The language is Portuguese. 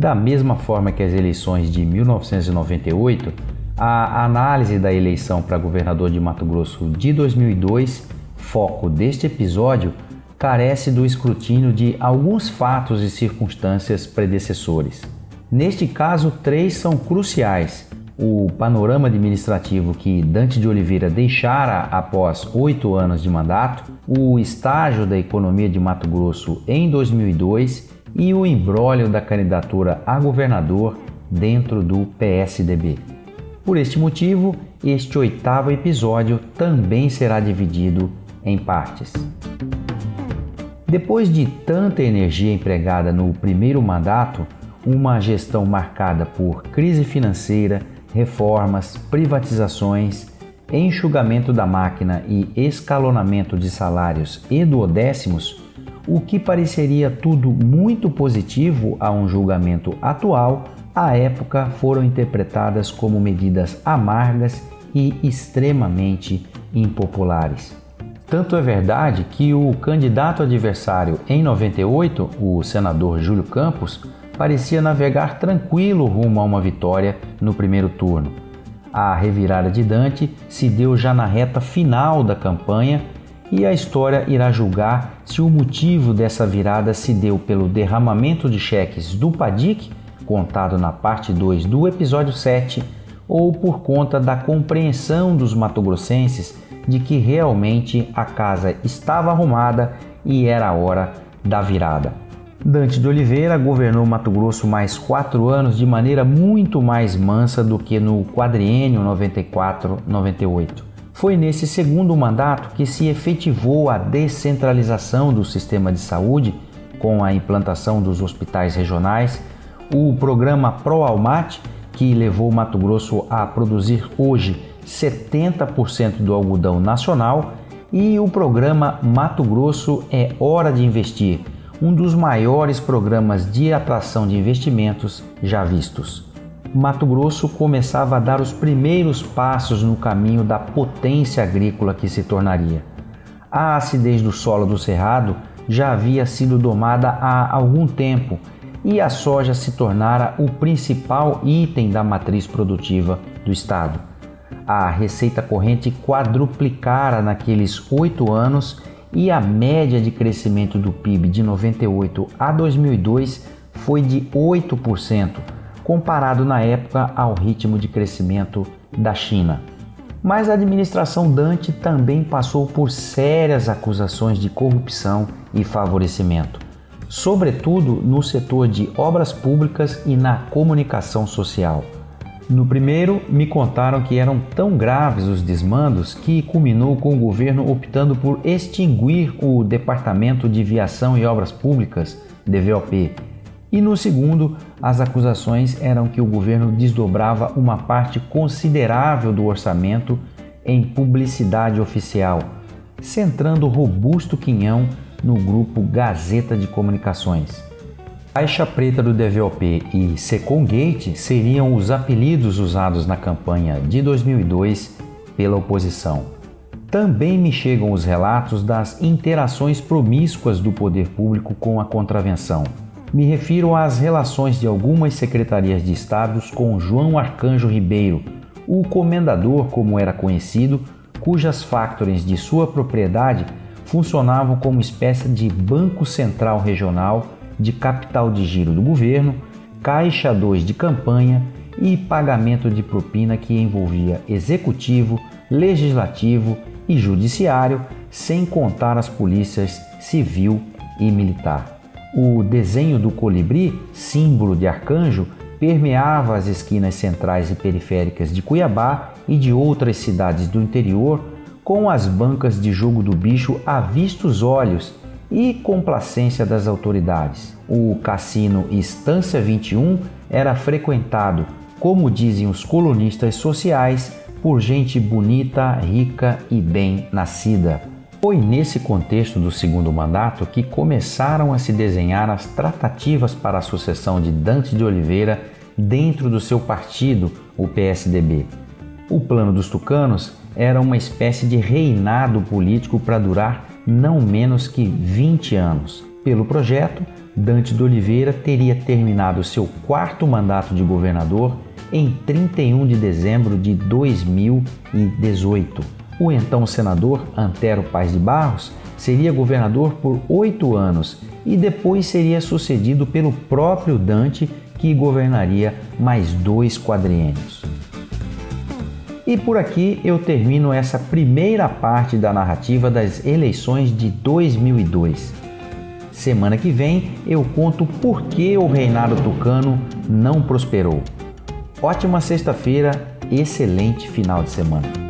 Da mesma forma que as eleições de 1998, a análise da eleição para governador de Mato Grosso de 2002, foco deste episódio, carece do escrutínio de alguns fatos e circunstâncias predecessores. Neste caso, três são cruciais: o panorama administrativo que Dante de Oliveira deixara após oito anos de mandato, o estágio da economia de Mato Grosso em 2002 e o embrólio da candidatura a governador dentro do PSDB. Por este motivo, este oitavo episódio também será dividido em partes. Depois de tanta energia empregada no primeiro mandato, uma gestão marcada por crise financeira, reformas, privatizações, enxugamento da máquina e escalonamento de salários e duodécimos, o que pareceria tudo muito positivo a um julgamento atual, à época foram interpretadas como medidas amargas e extremamente impopulares. Tanto é verdade que o candidato adversário em 98, o senador Júlio Campos, parecia navegar tranquilo rumo a uma vitória no primeiro turno. A revirada de Dante se deu já na reta final da campanha e a história irá julgar se o motivo dessa virada se deu pelo derramamento de cheques do Padic, contado na parte 2 do episódio 7, ou por conta da compreensão dos matogrossenses de que realmente a casa estava arrumada e era a hora da virada. Dante de Oliveira governou Mato Grosso mais quatro anos de maneira muito mais mansa do que no quadriênio 94-98. Foi nesse segundo mandato que se efetivou a descentralização do sistema de saúde, com a implantação dos hospitais regionais, o programa ProAlmate, que levou Mato Grosso a produzir hoje 70% do algodão nacional, e o programa Mato Grosso é Hora de Investir, um dos maiores programas de atração de investimentos já vistos. Mato Grosso começava a dar os primeiros passos no caminho da potência agrícola que se tornaria. A acidez do solo do Cerrado já havia sido domada há algum tempo e a soja se tornara o principal item da matriz produtiva do Estado a receita corrente quadruplicara naqueles oito anos e a média de crescimento do PIB de 98 a 2002 foi de 8%, comparado na época ao ritmo de crescimento da China. Mas a administração Dante também passou por sérias acusações de corrupção e favorecimento, sobretudo no setor de obras públicas e na comunicação social. No primeiro, me contaram que eram tão graves os desmandos que culminou com o governo optando por extinguir o Departamento de Viação e Obras Públicas, DVOP. E no segundo, as acusações eram que o governo desdobrava uma parte considerável do orçamento em publicidade oficial, centrando robusto quinhão no grupo Gazeta de Comunicações. Caixa Preta do DVOP e Secongate seriam os apelidos usados na campanha de 2002 pela oposição. Também me chegam os relatos das interações promíscuas do poder público com a contravenção. Me refiro às relações de algumas secretarias de estados com João Arcanjo Ribeiro, o comendador, como era conhecido, cujas factorings de sua propriedade funcionavam como espécie de banco central regional de capital de giro do governo, caixa 2 de campanha e pagamento de propina que envolvia executivo, legislativo e judiciário, sem contar as polícias civil e militar. O desenho do colibri, símbolo de arcanjo, permeava as esquinas centrais e periféricas de Cuiabá e de outras cidades do interior, com as bancas de jogo do bicho a vistos olhos e complacência das autoridades. O cassino Estância 21 era frequentado, como dizem os colunistas sociais, por gente bonita, rica e bem nascida. Foi nesse contexto do segundo mandato que começaram a se desenhar as tratativas para a sucessão de Dante de Oliveira dentro do seu partido, o PSDB. O plano dos tucanos era uma espécie de reinado político para durar não menos que 20 anos. Pelo projeto, Dante de Oliveira teria terminado seu quarto mandato de governador em 31 de dezembro de 2018. O então senador Antero Paz de Barros seria governador por oito anos e depois seria sucedido pelo próprio Dante, que governaria mais dois quadriênios. E por aqui eu termino essa primeira parte da narrativa das eleições de 2002. Semana que vem eu conto por que o reinado tucano não prosperou. Ótima sexta-feira, excelente final de semana.